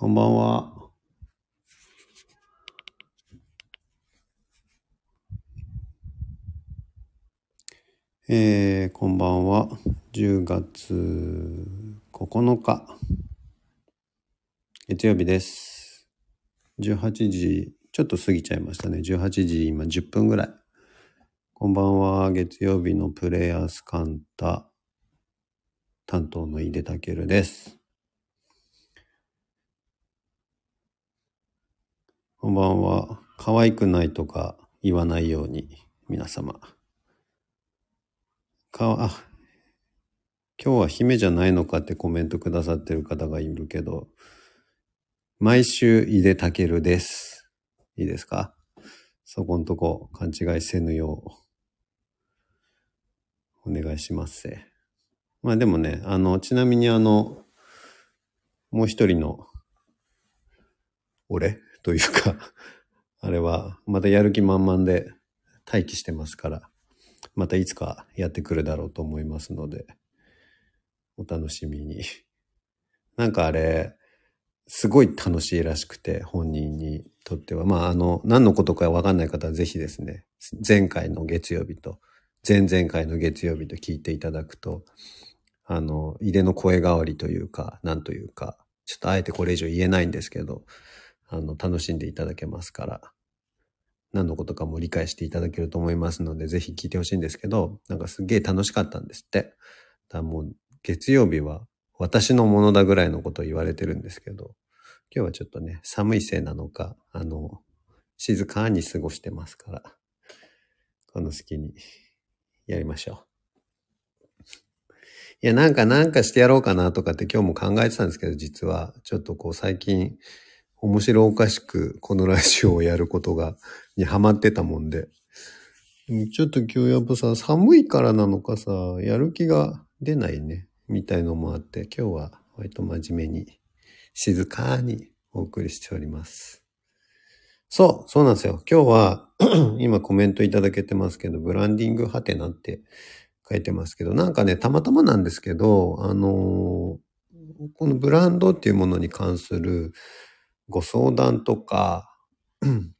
こんばんは。えー、こんばんは。10月9日。月曜日です。18時、ちょっと過ぎちゃいましたね。18時今10分ぐらい。こんばんは。月曜日のプレイヤースカンタ担当の井出武です。こんばんは。可愛くないとか言わないように、皆様。かわ、あ、今日は姫じゃないのかってコメントくださってる方がいるけど、毎週井出武です。いいですか？そこんとこ勘違いせぬよう、お願いしますせ。まあでもね、あの、ちなみにあの、もう一人の、俺？というか、あれは、またやる気満々で待機してますから、またいつかやってくるだろうと思いますので、お楽しみに。なんかあれ、すごい楽しいらしくて、本人にとっては。まあ、あの、何のことかわかんない方はぜひですね、前回の月曜日と、前々回の月曜日と聞いていただくと、あの、入れの声変わりというか、なんというか、ちょっとあえてこれ以上言えないんですけど、あの、楽しんでいただけますから、何のことかも理解していただけると思いますので、ぜひ聞いてほしいんですけど、なんかすげえ楽しかったんですって。だからもう、月曜日は私のものだぐらいのことを言われてるんですけど、今日はちょっとね、寒いせいなのか、あの、静かに過ごしてますから、この隙にやりましょう。いや、なんかなんかしてやろうかなとかって今日も考えてたんですけど、実は、ちょっとこう最近、面白おかしくこのラジオをやることが、にハマってたもんで。ちょっと今日やっぱさ、寒いからなのかさ、やる気が出ないね、みたいのもあって、今日は割と真面目に、静かにお送りしております。そう、そうなんですよ。今日は、今コメントいただけてますけど、ブランディングハテナって書いてますけど、なんかね、たまたまなんですけど、あのーこのブランドっていうものに関するご相談とか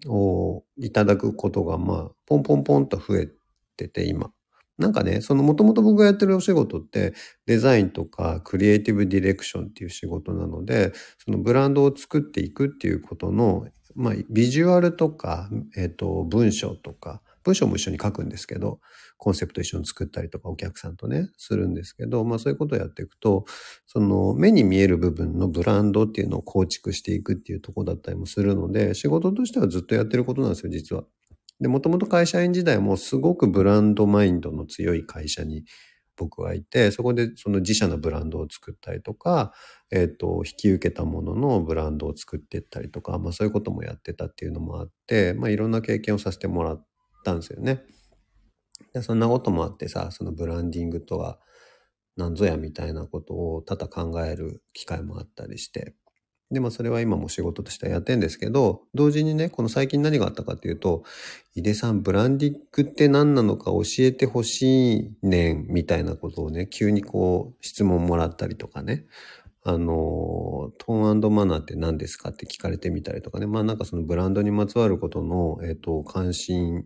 をいただくことが、まあ、ポンポンポンと増えてて、今。なんかね、そのもともと僕がやってるお仕事ってデザインとかクリエイティブディレクションっていう仕事なので、そのブランドを作っていくっていうことの、まあ、ビジュアルとか、えっ、と、文章とか、文章も一緒に書くんですけど、コンセプト一緒に作ったりとかお客さんとね、するんですけど、まあそういうことをやっていくと、その目に見える部分のブランドっていうのを構築していくっていうとこだったりもするので、仕事としてはずっとやってることなんですよ、実は。で、もともと会社員時代もすごくブランドマインドの強い会社に僕はいて、そこでその自社のブランドを作ったりとか、えっ、と、引き受けたもののブランドを作っていったりとか、まあそういうこともやってたっていうのもあって、まあいろんな経験をさせてもらったんですよね。でそんなこともあってさ、そのブランディングとは何ぞやみたいなことを多々考える機会もあったりして。でもそれは今も仕事としてはやってんですけど、同時にね、この最近何があったかっていうと、井出さん、ブランディングって何なのか教えてほしいねん、みたいなことをね、急にこう質問もらったりとかね。あの、トーンマナーって何ですかって聞かれてみたりとかね。まあなんかそのブランドにまつわることの、えっ、と、関心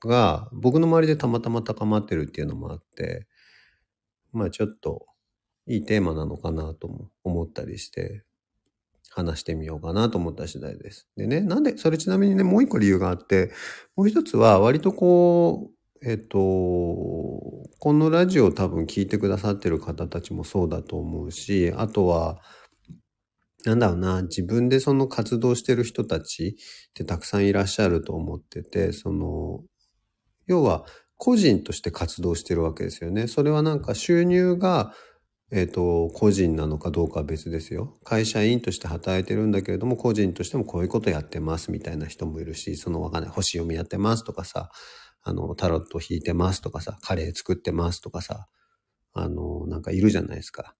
が僕の周りでたまたま高まってるっていうのもあって、まあちょっといいテーマなのかなと思ったりして、話してみようかなと思った次第です。でね、なんで、それちなみにね、もう一個理由があって、もう一つは割とこう、えっと、このラジオ多分聞いてくださってる方たちもそうだと思うし、あとは、なんだろうな、自分でその活動してる人たちってたくさんいらっしゃると思ってて、その、要は個人として活動してるわけですよね。それはなんか収入が、えっ、と、個人なのかどうかは別ですよ。会社員として働いてるんだけれども、個人としてもこういうことやってますみたいな人もいるし、そのわかんない、星読みやってますとかさ、あの、タロット弾いてますとかさ、カレー作ってますとかさ、あの、なんかいるじゃないですか。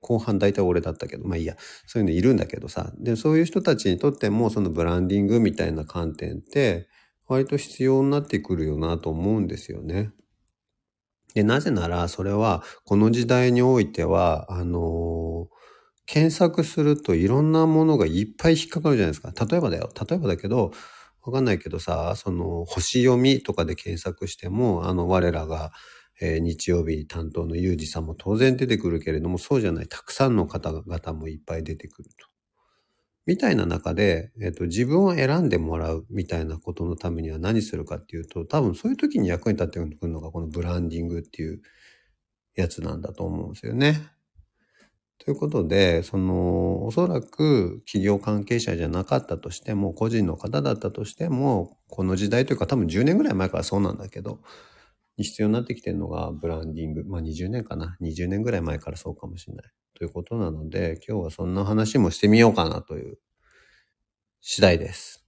後半大体俺だったけど、まあいいや、そういうのいるんだけどさ、で、そういう人たちにとっても、そのブランディングみたいな観点って、割と必要になってくるよなと思うんですよね。で、なぜなら、それは、この時代においては、あの検索するといろんなものがいっぱい引っかかるじゃないですか。例えばだよ。例えばだけど、わかんないけどさ、その、星読みとかで検索しても、あの、我らが、えー日曜日担当のユージさんも当然出てくるけれども、そうじゃない、たくさんの方々もいっぱい出てくると。みたいな中で、えっ、と、自分を選んでもらうみたいなことのためには何するかっていうと、多分そういう時に役に立ってくるのがこのブランディングっていうやつなんだと思うんですよね。ということで、その、おそらく企業関係者じゃなかったとしても、個人の方だったとしても、この時代というか多分10年ぐらい前からそうなんだけど、に必要になってきてるのがブランディング。まあ20年かな。20年ぐらい前からそうかもしれない。ということなので、今日はそんな話もしてみようかなという次第です。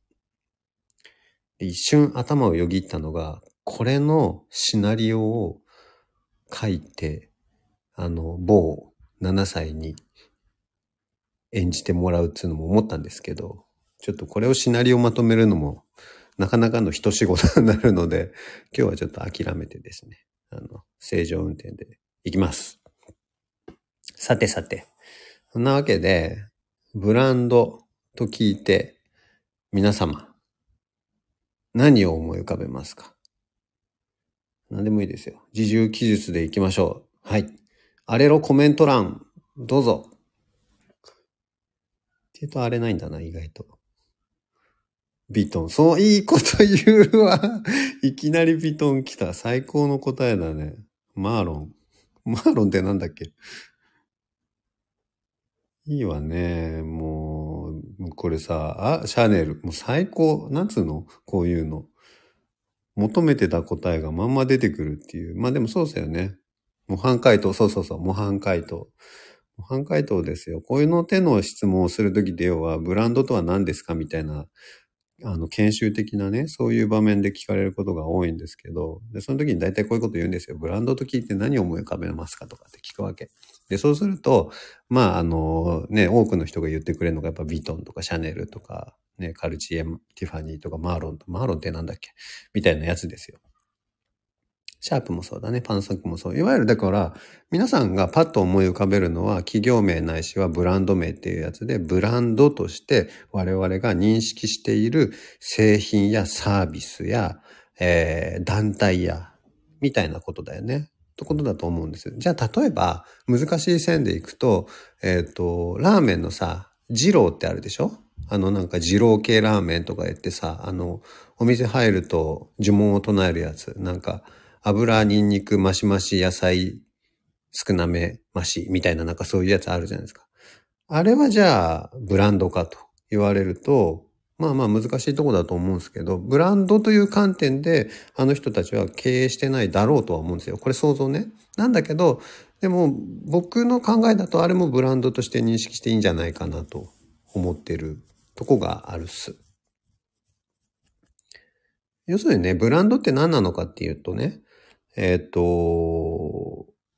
一瞬頭をよぎったのが、これのシナリオを書いて、あの、某7歳に演じてもらうっていうのも思ったんですけど、ちょっとこれをシナリオまとめるのもなかなかの一仕事になるので、今日はちょっと諦めてですね、あの、正常運転で行きます。さてさて、そんなわけで、ブランドと聞いて、皆様、何を思い浮かべますか？何でもいいですよ。自重記述で行きましょう。はい。あれろコメント欄、どうぞ。って言うとあれないんだな、意外と。ビトン。そう、いいこと言うわ。いきなりビトン来た。最高の答えだね。マーロン。マーロンってなんだっけ？いいわね。もう、これさ、あ、シャネル。もう最高。なんつうの？こういうの。求めてた答えがまんま出てくるっていう。まあでもそうですよね。模範解答。そうそうそう。模範解答。模範解答ですよ。こういうの手の質問をするときで要は、ブランドとは何ですか？みたいな、あの、研修的なね、そういう場面で聞かれることが多いんですけど、で、その時に大体こういうこと言うんですよ。ブランドと聞いて何を思い浮かべますかとかって聞くわけ。で、そうすると、まあ、あの、ね、多くの人が言ってくれるのがやっぱビトンとかシャネルとか、ね、カルチエ、ティファニーとかマーロンと、マーロンってなんだっけ？みたいなやつですよ。シャープもそうだね。パンサックもそう。いわゆるだから、皆さんがパッと思い浮かべるのは企業名ないしはブランド名っていうやつで、ブランドとして我々が認識している製品やサービスや、えー団体や、みたいなことだよね。ってことだと思うんです。じゃあ、例えば、難しい線でいくと、えっ、と、ラーメンのさ、二郎ってあるでしょ？あのなんか二郎系ラーメンとか言ってさ、あの、お店入ると呪文を唱えるやつ。なんか、油、ニンニク、マシマシ、野菜、少なめ、マシ、みたいななんかそういうやつあるじゃないですか。あれはじゃあ、ブランドかと言われると、まあまあ難しいとこだと思うんですけど、ブランドという観点で、あの人たちは経営してないだろうとは思うんですよ。これ想像ね。なんだけど、でも僕の考えだとあれもブランドとして認識していいんじゃないかなと思ってるとこがあるっす。要するにね、ブランドって何なのかっていうとね、えっ、と、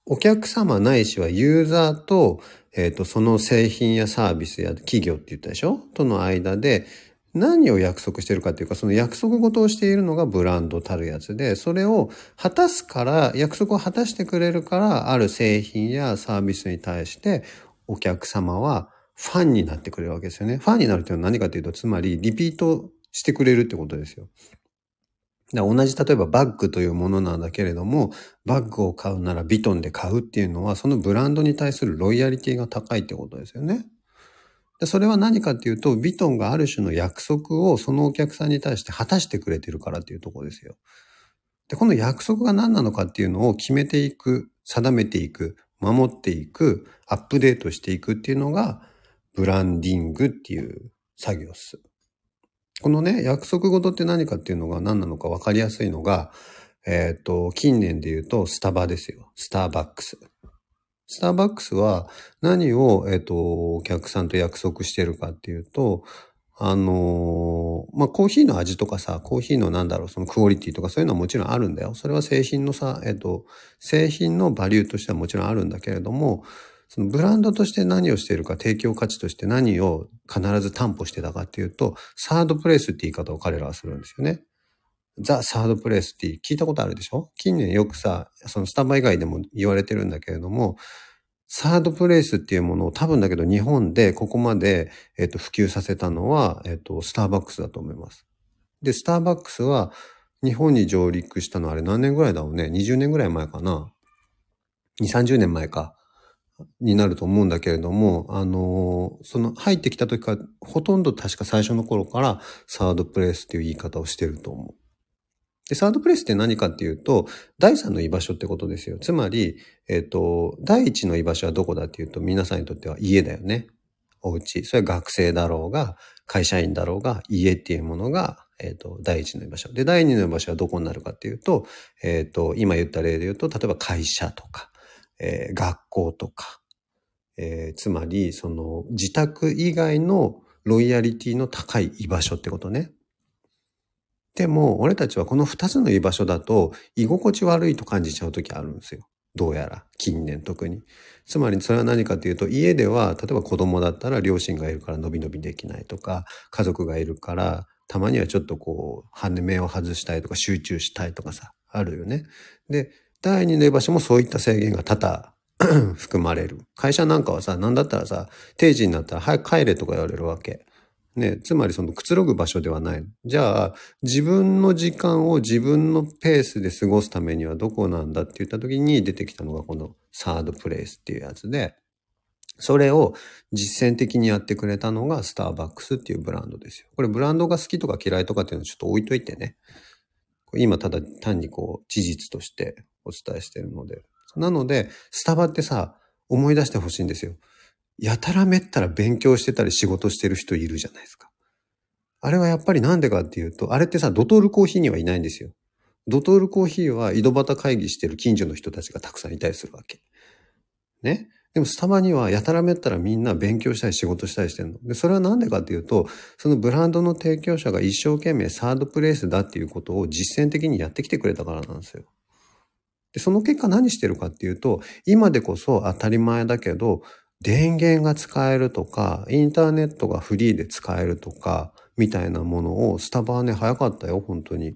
お客様ないしはユーザーと、えっ、と、その製品やサービスや企業って言ったでしょ？との間で何を約束してるかっていうか、その約束事をしているのがブランドたるやつで、それを果たすから、約束を果たしてくれるから、ある製品やサービスに対してお客様はファンになってくれるわけですよね。ファンになるっていうのは何かというと、つまりリピートしてくれるってことですよ。だ同じ例えばバッグというものなんだけれども、バッグを買うならビトンで買うっていうのは、そのブランドに対するロイヤリティが高いってことですよね。でそれは何かっていうと、ビトンがある種の約束をそのお客さんに対して果たしてくれてるからっていうところですよ。で、この約束が何なのかっていうのを決めていく、定めていく、守っていく、アップデートしていくっていうのが、ブランディングっていう作業です。このね、約束事って何かっていうのが何なのか分かりやすいのが、えっ、と、近年で言うと、スタバですよ。スターバックス。スターバックスは何を、えっ、と、お客さんと約束してるかっていうと、あのーまあ、コーヒーの味とかさ、コーヒーのなんだろう、そのクオリティとかそういうのはもちろんあるんだよ。それは製品のさ、えっ、と、製品のバリューとしてはもちろんあるんだけれども、そのブランドとして何をしているか、提供価値として何を必ず担保してたかっていうと、サードプレイスって言い方を彼らはするんですよね。ザ・サードプレイスって聞いたことあるでしょ？近年よくさ、そのスタンバイ以外でも言われてるんだけれども、サードプレイスっていうものを多分だけど日本でここまで、えっ、と、普及させたのは、えっ、と、スターバックスだと思います。で、スターバックスは日本に上陸したのあれ何年ぐらいだろうね ?20 年ぐらい前かな ?2、30年前か。になると思うんだけれども、あのーその入ってきた時から、ほとんど確か最初の頃からサードプレイスっていう言い方をしてると思う。で、サードプレイスって何かっていうと、第三の居場所ってことですよ。つまり、えっ、と、第一の居場所はどこだっていうと、皆さんにとっては家だよね。お家。それは学生だろうが、会社員だろうが、家っていうものが、えっ、と、第一の居場所。で、第二の居場所はどこになるかっていうと、えっ、と、今言った例で言うと、例えば会社とか、えー学校とか、えーつまり、その、自宅以外のロイヤリティの高い居場所ってことね。でも、俺たちはこの二つの居場所だと、居心地悪いと感じちゃう時あるんですよ。どうやら、近年特に。つまり、それは何かというと、家では、例えば子供だったら両親がいるから伸び伸びできないとか、家族がいるから、たまにはちょっとこう、羽目を外したいとか、集中したいとかさ、あるよね。で、第二の居場所もそういった制限が多々 含まれる。会社なんかはさ、なんだったらさ、定時になったら早く帰れとか言われるわけ。ね、つまりそのくつろぐ場所ではない。じゃあ、自分の時間を自分のペースで過ごすためにはどこなんだって言った時に出てきたのがこのサードプレイスっていうやつで、それを実践的にやってくれたのがスターバックスっていうブランドですよ。これブランドが好きとか嫌いとかっていうのはちょっと置いといてね。今ただ単にこう事実としてお伝えしてるので。なので、スタバってさ、思い出してほしいんですよ。やたらめったら勉強してたり仕事してる人いるじゃないですか。あれはやっぱりなんでかっていうと、あれってさ、ドトールコーヒーにはいないんですよ。ドトールコーヒーは井戸端会議してる近所の人たちがたくさんいたりするわけ。ね。でもスタバにはやたらめったらみんな勉強したり仕事したりしてるの。で、それはなんでかっていうと、そのブランドの提供者が一生懸命サードプレイスだっていうことを実践的にやってきてくれたからなんですよ。で、その結果何してるかっていうと、今でこそ当たり前だけど、電源が使えるとか、インターネットがフリーで使えるとか、みたいなものを、スタバはね、早かったよ、本当に。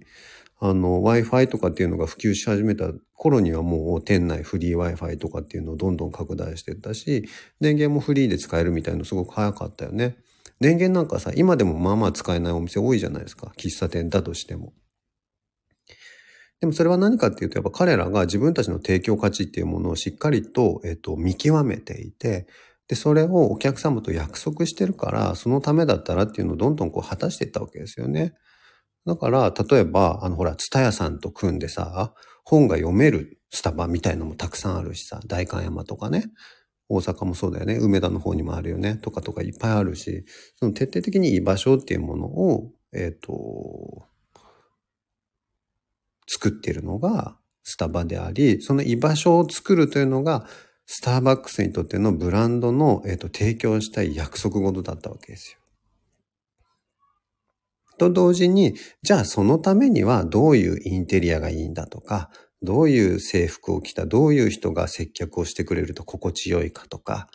あの、Wi-Fi とかっていうのが普及し始めた頃にはもう店内フリー Wi-Fi とかっていうのをどんどん拡大してったし、電源もフリーで使えるみたいのすごく早かったよね。電源なんかさ、今でもまあまあ使えないお店多いじゃないですか。喫茶店だとしても。でもそれは何かっていうと、やっぱ彼らが自分たちの提供価値っていうものをしっかりと、えっと、見極めていて、で、それをお客様と約束してるから、そのためだったらっていうのをどんどんこう果たしていったわけですよね。だから、例えば、あの、ほら、ツタヤさんと組んでさ、本が読めるスタバみたいのもたくさんあるしさ、代官山とかね、大阪もそうだよね、梅田の方にもあるよね、とかとかいっぱいあるし、その徹底的に居場所っていうものを、えっ、と、作ってるのがスタバであり、その居場所を作るというのが、スターバックスにとってのブランドの、えっと提供したい約束事だったわけですよ。と同時に、じゃあそのためにはどういうインテリアがいいんだとか、どういう制服を着た、どういう人が接客をしてくれると心地よいかとか、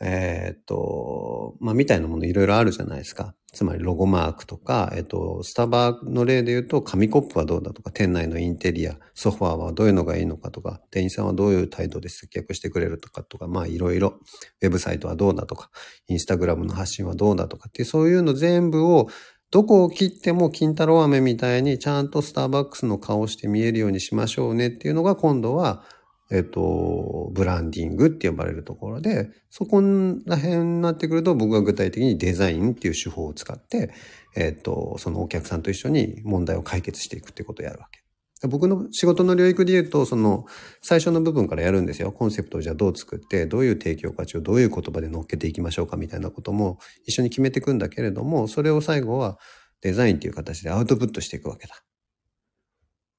えーと、まあ、みたいなものいろいろあるじゃないですか。つまりロゴマークとか、えっと、スタバの例で言うと、紙コップはどうだとか、店内のインテリア、ソファーはどういうのがいいのかとか、店員さんはどういう態度で接客してくれるとかとか、まあいろいろ、ウェブサイトはどうだとか、インスタグラムの発信はどうだとかっていう、そういうの全部を、どこを切っても金太郎飴みたいにちゃんとスターバックスの顔して見えるようにしましょうねっていうのが今度は、えっと、ブランディングって呼ばれるところで、そこら辺になってくると僕は具体的にデザインっていう手法を使って、えっと、そのお客さんと一緒に問題を解決していくってことをやるわけ。僕の仕事の領域で言うと、その最初の部分からやるんですよ。コンセプトをじゃあどう作って、どういう提供価値をどういう言葉で乗っけていきましょうかみたいなことも一緒に決めていくんだけれども、それを最後はデザインっていう形でアウトプットしていくわけだ。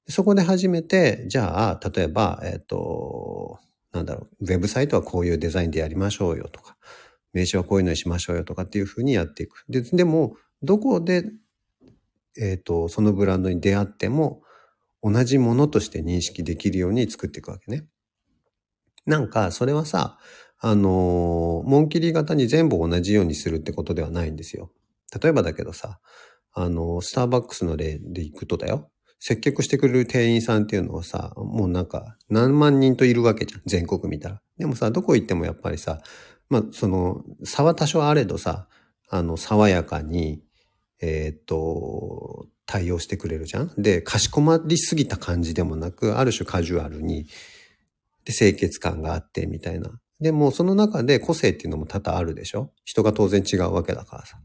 そこで初めて、じゃあ、例えば、えっ、と、なんだろう、ウェブサイトはこういうデザインでやりましょうよとか、名刺はこういうのにしましょうよとかっていうふうにやっていく。で、でも、どこで、えっ、と、そのブランドに出会っても、同じものとして認識できるように作っていくわけね。なんか、それはさ、あの、紋切り型に全部同じようにするってことではないんですよ。例えばだけどさ、あの、スターバックスの例でいくとだよ。接客してくれる店員さんっていうのはさ、もうなんか何万人といるわけじゃん。全国見たら。でもさ、どこ行ってもやっぱりさ、まあ、その、差は多少あれどさ、あの、爽やかに、えー、っと、対応してくれるじゃん？で、かしこまりすぎた感じでもなく、ある種カジュアルに、で、清潔感があって、みたいな。でも、その中で個性っていうのも多々あるでしょ？人が当然違うわけだからさ。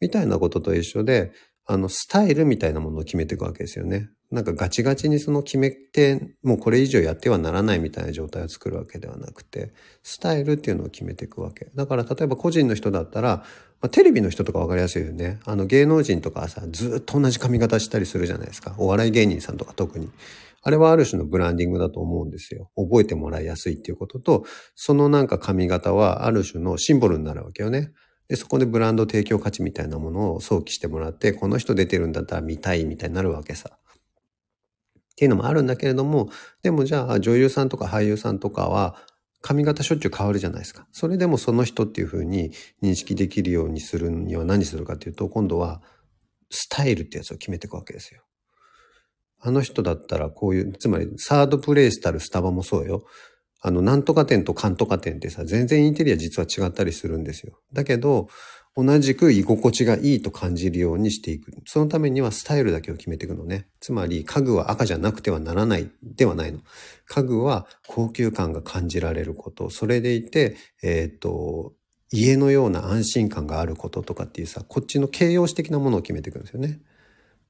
みたいなことと一緒で、あの、スタイルみたいなものを決めていくわけですよね。なんかガチガチにその決めて、もうこれ以上やってはならないみたいな状態を作るわけではなくて、スタイルっていうのを決めていくわけ。だから例えば個人の人だったら、まあ、テレビの人とかわかりやすいよね。あの芸能人とかさ、ずっと同じ髪型したりするじゃないですか。お笑い芸人さんとか特に。あれはある種のブランディングだと思うんですよ。覚えてもらいやすいっていうことと、そのなんか髪型はある種のシンボルになるわけよね。で、そこでブランド提供価値みたいなものを想起してもらって、この人出てるんだったら見たいみたいになるわけさ。っていうのもあるんだけれども、でもじゃあ女優さんとか俳優さんとかは髪型しょっちゅう変わるじゃないですか。それでもその人っていうふうに認識できるようにするには何するかっていうと、今度はスタイルってやつを決めていくわけですよ。あの人だったらこういう、つまりサードプレイスたるスタバもそうよ。あの、なんとか店とかんとか店ってさ、全然インテリア実は違ったりするんですよ。だけど、同じく居心地がいいと感じるようにしていく。そのためにはスタイルだけを決めていくのね。つまり家具は赤じゃなくてはならないではないの。家具は高級感が感じられること。それでいて、えっ、と、家のような安心感があることとかっていうさ、こっちの形容詞的なものを決めていくんですよね。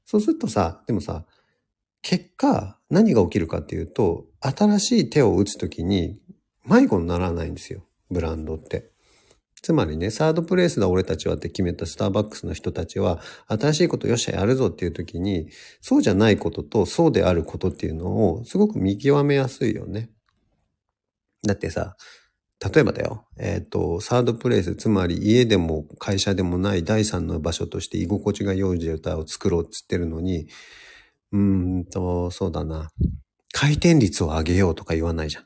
そうするとさ、でもさ、結果、何が起きるかっていうと、新しい手を打つときに迷子にならないんですよ。ブランドって。つまりね、サードプレイスだ俺たちはって決めたスターバックスの人たちは、新しいことよっしゃやるぞっていう時に、そうじゃないこととそうであることっていうのをすごく見極めやすいよね。だってさ、例えばだよ、えっ、ー、と、サードプレイス、つまり家でも会社でもない第三の場所として居心地が良い状態を作ろうっつってるのに、うんと、そうだな。回転率を上げようとか言わないじゃん。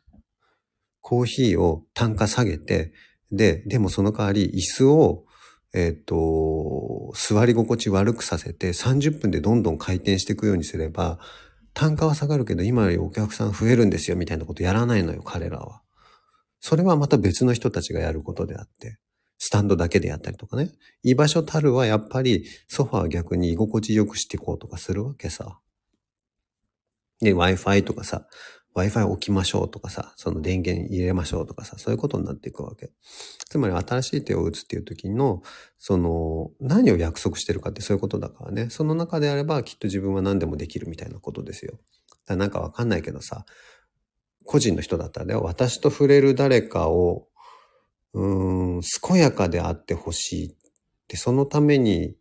コーヒーを単価下げて、で、でもその代わり椅子を、えっ、ー、と、座り心地悪くさせて30分でどんどん回転していくようにすれば、単価は下がるけど今よりお客さん増えるんですよみたいなことやらないのよ、彼らは。それはまた別の人たちがやることであって。スタンドだけでやったりとかね。居場所たるはやっぱりソファー逆に居心地よくしていこうとかするわけさ。で、Wi-Fi とかさ、Wi-Fi 置きましょうとかさ、その電源入れましょうとかさ、そういうことになっていくわけ。つまり新しい手を打つっていう時の、その、何を約束してるかってそういうことだからね。その中であればきっと自分は何でもできるみたいなことですよ。だなんかわかんないけどさ、個人の人だったらね、私と触れる誰かをうーん、健やかであってほしいって、そのために、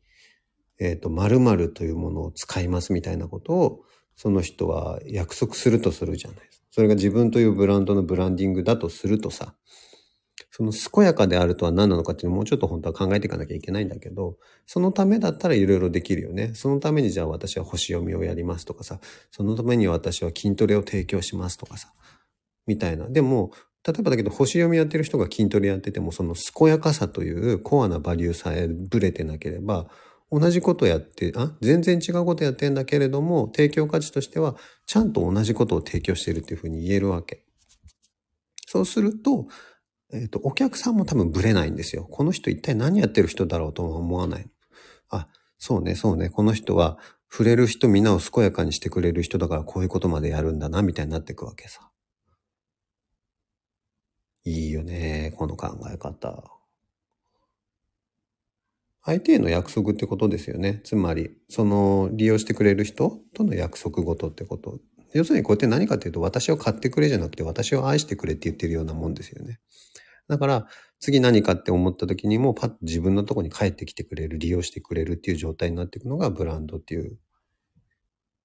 えっ、ー、と、〇〇というものを使いますみたいなことを、その人は約束するとするじゃないですか。それが自分というブランドのブランディングだとするとさ、その健やかであるとは何なのかっていうのをもうちょっと本当は考えていかなきゃいけないんだけど、そのためだったらいろいろできるよね。そのためにじゃあ私は星読みをやりますとかさ、そのために私は筋トレを提供しますとかさ、みたいな。でも、例えばだけど、星読みやってる人が筋トレやってても、その健やかさというコアなバリューさえブレてなければ、同じことやって、あ、全然違うことやってんだけれども、提供価値としては、ちゃんと同じことを提供してるっていうふうに言えるわけ。そうすると、えっ、ー、と、お客さんも多分ブレないんですよ。この人一体何やってる人だろうとは思わない。あ、そうね、そうね。この人は触れる人みんなを健やかにしてくれる人だからこういうことまでやるんだな、みたいになっていくわけさ。いいよね、この考え方。相手への約束ってことですよね。つまり、その利用してくれる人との約束事ってこと。要するにこうやって何かっていうと、私を買ってくれじゃなくて、私を愛してくれって言ってるようなもんですよね。だから、次何かって思った時にも、パッと自分のとこに帰ってきてくれる、利用してくれるっていう状態になっていくのがブランドっていう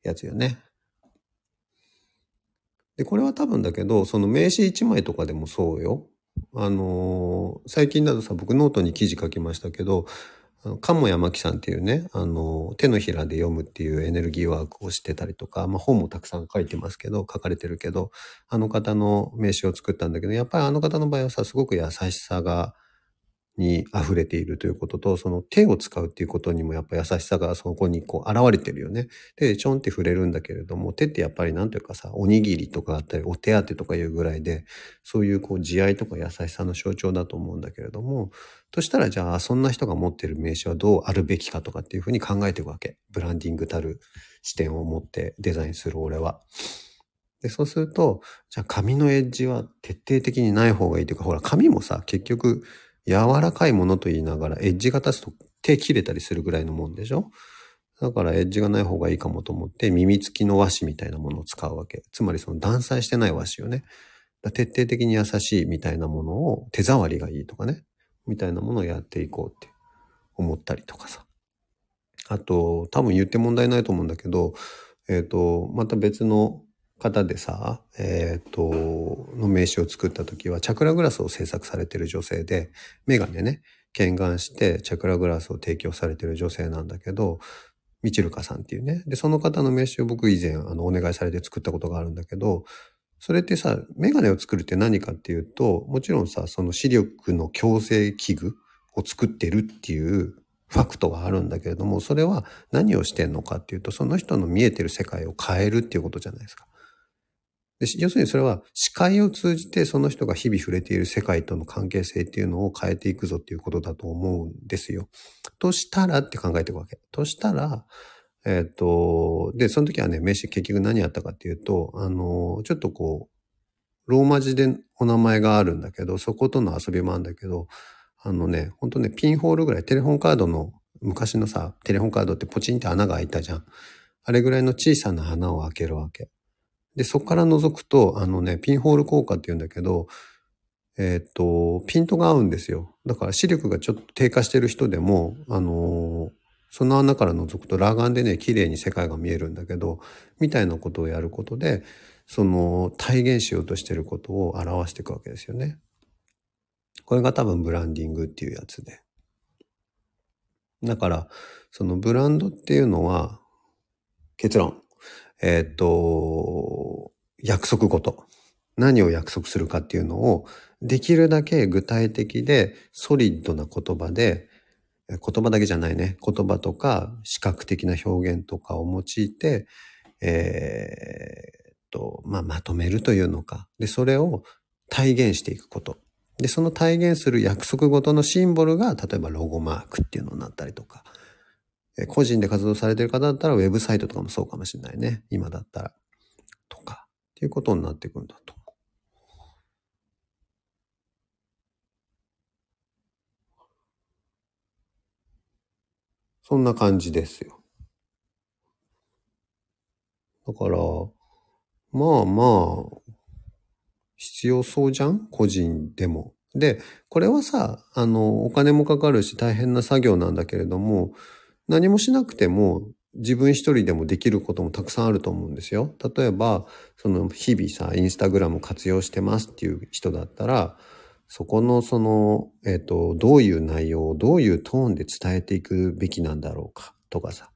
やつよね。で、これは多分だけど、その名刺1枚とかでもそうよ。あのー、最近だとさ、僕ノートに記事書きましたけど、鴨山木さんっていうね、あの、手のひらで読むっていうエネルギーワークをしてたりとか、まあ本もたくさん書いてますけど、書かれてるけど、あの方の名刺を作ったんだけど、やっぱりあの方の場合はさ、すごく優しさがに溢れているということと、その手を使うっていうことにもやっぱ優しさがそこにこう現れてるよね。手でちょんって触れるんだけれども、手ってやっぱりなんというかさ、おにぎりとかあったり、お手当とかいうぐらいで、そういうこう慈愛とか優しさの象徴だと思うんだけれども、としたらじゃあそんな人が持ってる名刺はどうあるべきかとかっていうふうに考えていくわけ。ブランディングたる視点を持ってデザインする俺は。で、そうすると、じゃあ紙のエッジは徹底的にない方がいいというか、ほら紙もさ、結局柔らかいものと言いながらエッジが立つと手切れたりするぐらいのもんでしょ？だからエッジがない方がいいかもと思って耳付きの和紙みたいなものを使うわけ。つまりその断裁してない和紙をね。徹底的に優しいみたいなものを手触りがいいとかね。みたいなものをやっていこうって思ったりとかさ。あと、多分言って問題ないと思うんだけど、えっ、ー、と、また別の方でさ、えっ、ー、と、の名刺を作った時は、チャクラグラスを制作されてる女性で、メガネね、検眼してチャクラグラスを提供されてる女性なんだけど、みちるかさんっていうね。で、その方の名刺を僕以前、あの、お願いされて作ったことがあるんだけど、それってさ、メガネを作るって何かっていうと、もちろんさ、その視力の矯正器具を作ってるっていうファクトがあるんだけれども、それは何をしてんのかっていうと、その人の見えてる世界を変えるっていうことじゃないですか。要するにそれは視界を通じてその人が日々触れている世界との関係性っていうのを変えていくぞっていうことだと思うんですよ。としたらって考えていくわけ。としたら、えっ、ー、と、で、その時はね、名刺結局何やったかっていうと、あの、ちょっとこう、ローマ字でお名前があるんだけど、そことの遊びもあるんだけど、あのね、ほんとね、ピンホールぐらい、テレホンカードの、昔のさ、テレホンカードってポチンって穴が開いたじゃん。あれぐらいの小さな穴を開けるわけ。で、そこから覗くと、あのね、ピンホール効果って言うんだけど、えっ、と、ピントが合うんですよ。だから視力がちょっと低下してる人でも、あのー、その穴から覗くと裸眼でね、綺麗に世界が見えるんだけど、みたいなことをやることで、その体現しようとしてることを表していくわけですよね。これが多分ブランディングっていうやつで。だから、そのブランドっていうのは、結論。えっ、と、約束ごと。何を約束するかっていうのを、できるだけ具体的でソリッドな言葉で、言葉だけじゃないね。言葉とか視覚的な表現とかを用いて、えー、と、まあ、まとめるというのか。で、それを体現していくこと。で、その体現する約束ごとのシンボルが、例えばロゴマークっていうのになったりとか、個人で活動されてる方だったらウェブサイトとかもそうかもしれないね。今だったら。とか、っていうことになってくるんだと。そんな感じですよ。だから、まあまあ、必要そうじゃん？個人でも。で、これはさ、あの、お金もかかるし大変な作業なんだけれども、何もしなくても自分一人でもできることもたくさんあると思うんですよ。例えば、その日々さ、インスタグラム活用してますっていう人だったら、そこのその、えっ、ー、と、どういう内容をどういうトーンで伝えていくべきなんだろうかとかさ。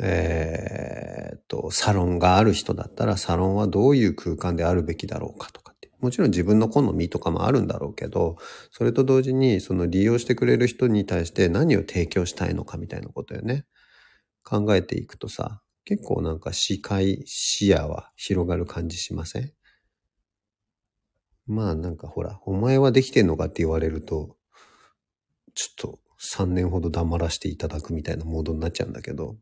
えっ、ー、と、サロンがある人だったら、サロンはどういう空間であるべきだろうかとか。もちろん自分の好みとかもあるんだろうけど、それと同時にその利用してくれる人に対して何を提供したいのかみたいなことよね。考えていくとさ、結構なんか視界、視野は広がる感じしません？まあなんかほら、お前はできてんのかって言われると、ちょっと3年ほど黙らせていただくみたいなモードになっちゃうんだけど、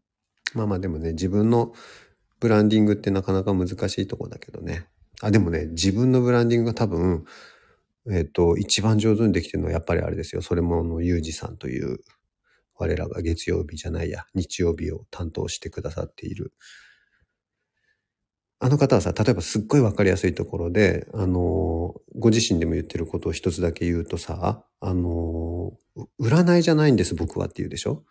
まあまあでもね、自分のブランディングってなかなか難しいとこだけどね。あ、でもね、自分のブランディングが多分、えっ、と、一番上手にできてるのはやっぱりあれですよ。それもあの、ゆうじさんという、我らが月曜日じゃないや、日曜日を担当してくださっている。あの方はさ、例えばすっごいわかりやすいところで、あの、ご自身でも言ってることを一つだけ言うとさ、あの、占いじゃないんです、僕はって言うでしょ？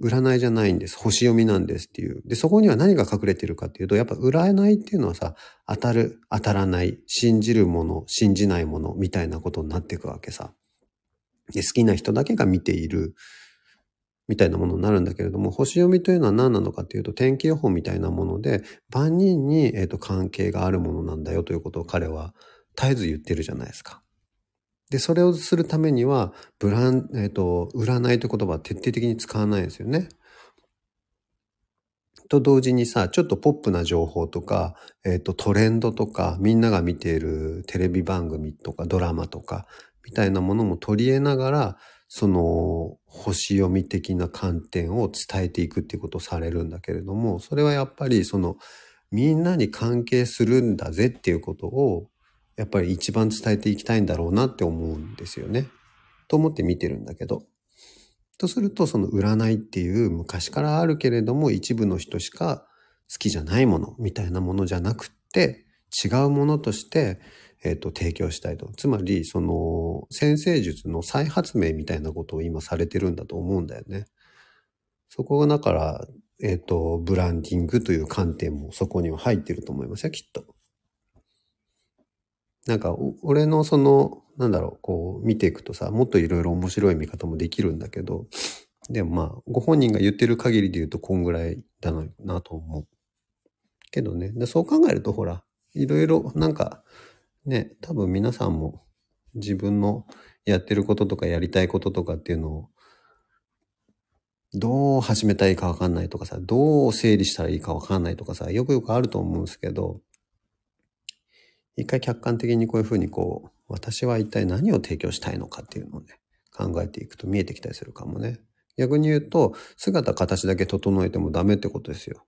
占いじゃないんです。星読みなんですっていう。で、そこには何が隠れてるかっていうと、やっぱ占いっていうのはさ、当たる、当たらない、信じるもの、信じないもの、みたいなことになっていくわけさ。で、好きな人だけが見ている、みたいなものになるんだけれども、星読みというのは何なのかっていうと、天気予報みたいなもので、万人に、えーと関係があるものなんだよということを彼は絶えず言ってるじゃないですか。で、それをするためには、ブラン、えっ、と、占いという言葉は徹底的に使わないですよね。と同時にさ、ちょっとポップな情報とか、えっ、と、トレンドとか、みんなが見ているテレビ番組とかドラマとか、みたいなものも取り入れながら、その、星読み的な観点を伝えていくっていうことをされるんだけれども、それはやっぱりその、みんなに関係するんだぜっていうことを、やっぱり一番伝えていきたいんだろうなって思うんですよね。と思って見てるんだけど。とすると、その占いっていう昔からあるけれども一部の人しか好きじゃないものみたいなものじゃなくって、違うものとしてえっ、ー、と、提供したいと。つまり、その、先生術の再発明みたいなことを今されてるんだと思うんだよね。そこがだから、えっ、ー、と、ブランディングという観点もそこには入ってると思いますよ、きっと。なんか、俺のその、なんだろう、こう、見ていくとさ、もっといろいろ面白い見方もできるんだけど、でもまあ、ご本人が言ってる限りで言うと、こんぐらいだなと思う。けどね、でそう考えると、ほら、いろいろ、なんか、ね、多分皆さんも自分のやってることとかやりたいこととかっていうのを、どう始めたいかわかんないとかさ、どう整理したらいいかわかんないとかさ、よくよくあると思うんですけど、一回客観的にこういうふうにこう、私は一体何を提供したいのかっていうのをね、考えていくと見えてきたりするかもね。逆に言うと、姿形だけ整えてもダメってことですよ。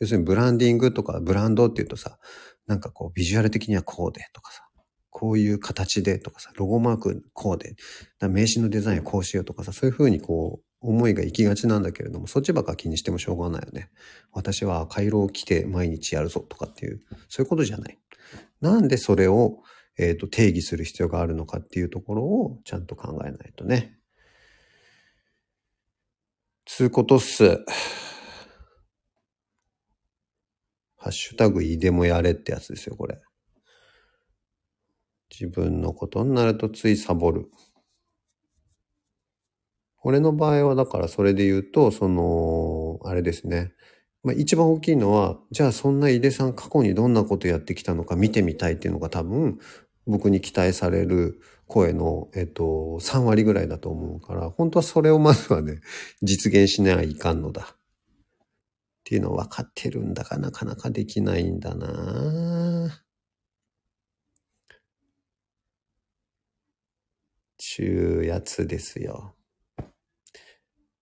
要するにブランディングとかブランドっていうとさ、なんかこうビジュアル的にはこうでとかさ、こういう形でとかさ、ロゴマークこうで、名刺のデザインはこうしようとかさ、そういうふうにこう思いが行きがちなんだけれども、そっちばっか気にしてもしょうがないよね。私は赤色を着て毎日やるぞとかっていう、そういうことじゃない。なんでそれを、えっ、ー、と定義する必要があるのかっていうところをちゃんと考えないとね。つうことっす。ハッシュタグいでもやれってやつですよ、これ。自分のことになるとついサボる。俺の場合はだからそれで言うと、その、あれですね。まあ、一番大きいのは、じゃあそんな井出さん過去にどんなことやってきたのか見てみたいっていうのが多分、僕に期待される声の、えっと、3割ぐらいだと思うから、本当はそれをまずはね、実現しないいかんのだ。っていうの分かってるんだがなかなかできないんだなちゅうやつですよ。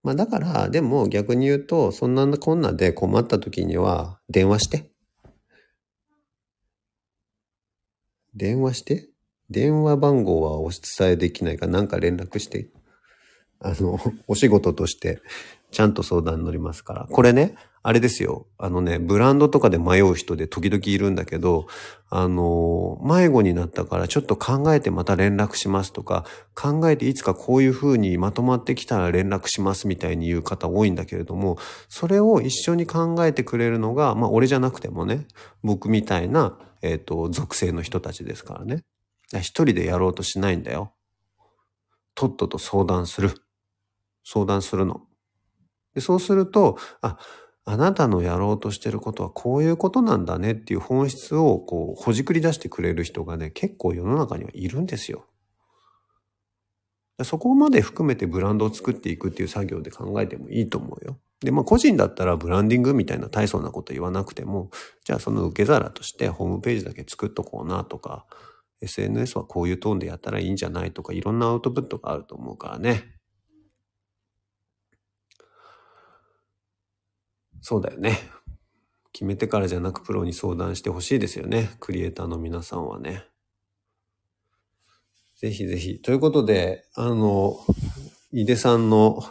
まあだから、でも逆に言うと、そんなこんなで困った時には電話して。電話して？電話番号はお伝えできないかなんか連絡して。あの、お仕事としてちゃんと相談に乗りますから。これね、あれですよ。あのね、ブランドとかで迷う人で時々いるんだけど、あの、迷子になったからちょっと考えてまた連絡しますとか、考えていつかこういう風にまとまってきたら連絡しますみたいに言う方多いんだけれども、それを一緒に考えてくれるのが、まあ俺じゃなくてもね、僕みたいな、えっ、ー、と、属性の人たちですからね。一人でやろうとしないんだよ。とっとと相談する。相談するの。でそうすると、あ、あなたのやろうとしてることはこういうことなんだねっていう本質をこう、ほじくり出してくれる人がね、結構世の中にはいるんですよ。そこまで含めてブランドを作っていくっていう作業で考えてもいいと思うよ。で、まあ個人だったらブランディングみたいな大層なこと言わなくても、じゃあその受け皿としてホームページだけ作っとこうなとか、SNS はこういうトーンでやったらいいんじゃないとか、いろんなアウトプットがあると思うからね。そうだよね。決めてからじゃなくプロに相談してほしいですよね。クリエイターの皆さんはね。ぜひぜひ。ということで、あの、井出さんの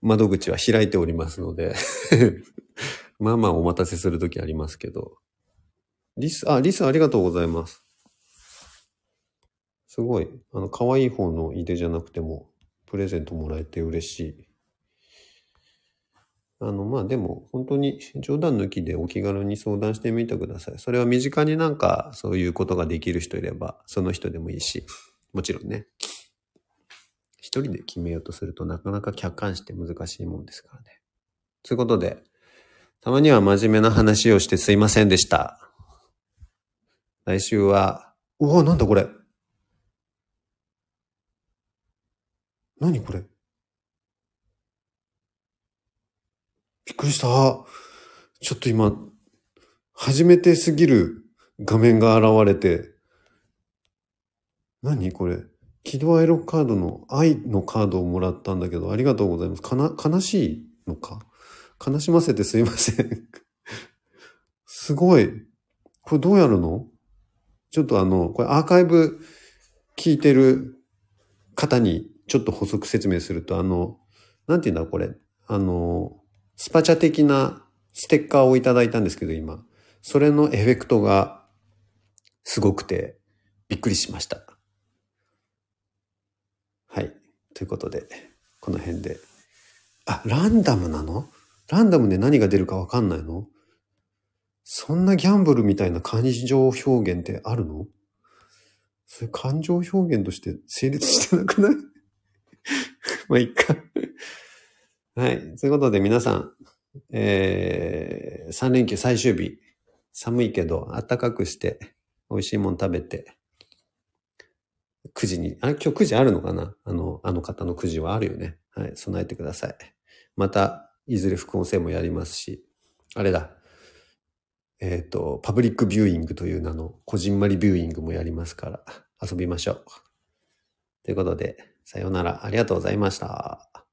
窓口は開いておりますので まあまあお待たせするときありますけど。リス、あ、リスありがとうございます。すごい。あの、可愛い方の井出じゃなくても、プレゼントもらえて嬉しい。あの、まあでも、本当に冗談抜きでお気軽に相談してみてください。それは身近になんかそういうことができる人いれば、その人でもいいし、もちろんね。一人で決めようとするとなかなか客観視って難しいもんですからね。ということで、たまには真面目な話をしてすいませんでした。来週はうわ、なんだこれ。何これ。びっくりした。ちょっと今、初めてすぎる画面が現れて、何これ？喜怒哀楽カードの愛のカードをもらったんだけど、ありがとうございます。かな、悲しいのか？悲しませてすいません。すごい。これどうやるの？ちょっとあの、これアーカイブ聞いてる方にちょっと補足説明すると、あの、なんて言うんだこれ？あの、スパチャ的なステッカーをいただいたんですけど、今。それのエフェクトがすごくてびっくりしました。はい。ということで、この辺で。あ、ランダムなの？ランダムで何が出るかわかんないの？そんなギャンブルみたいな感情表現ってあるの？それ感情表現として成立してなくない？まあ、いっか。はい。ということで皆さん、えー、3連休最終日、寒いけど暖かくして、美味しいもん食べて、9時に、あ、今日9時あるのかな？あの、あの方の9時はあるよね。はい。備えてください。また、いずれ副音声もやりますし、あれだ。えっ、と、パブリックビューイングという名の、こじんまりビューイングもやりますから、遊びましょう。ということで、さようなら。ありがとうございました。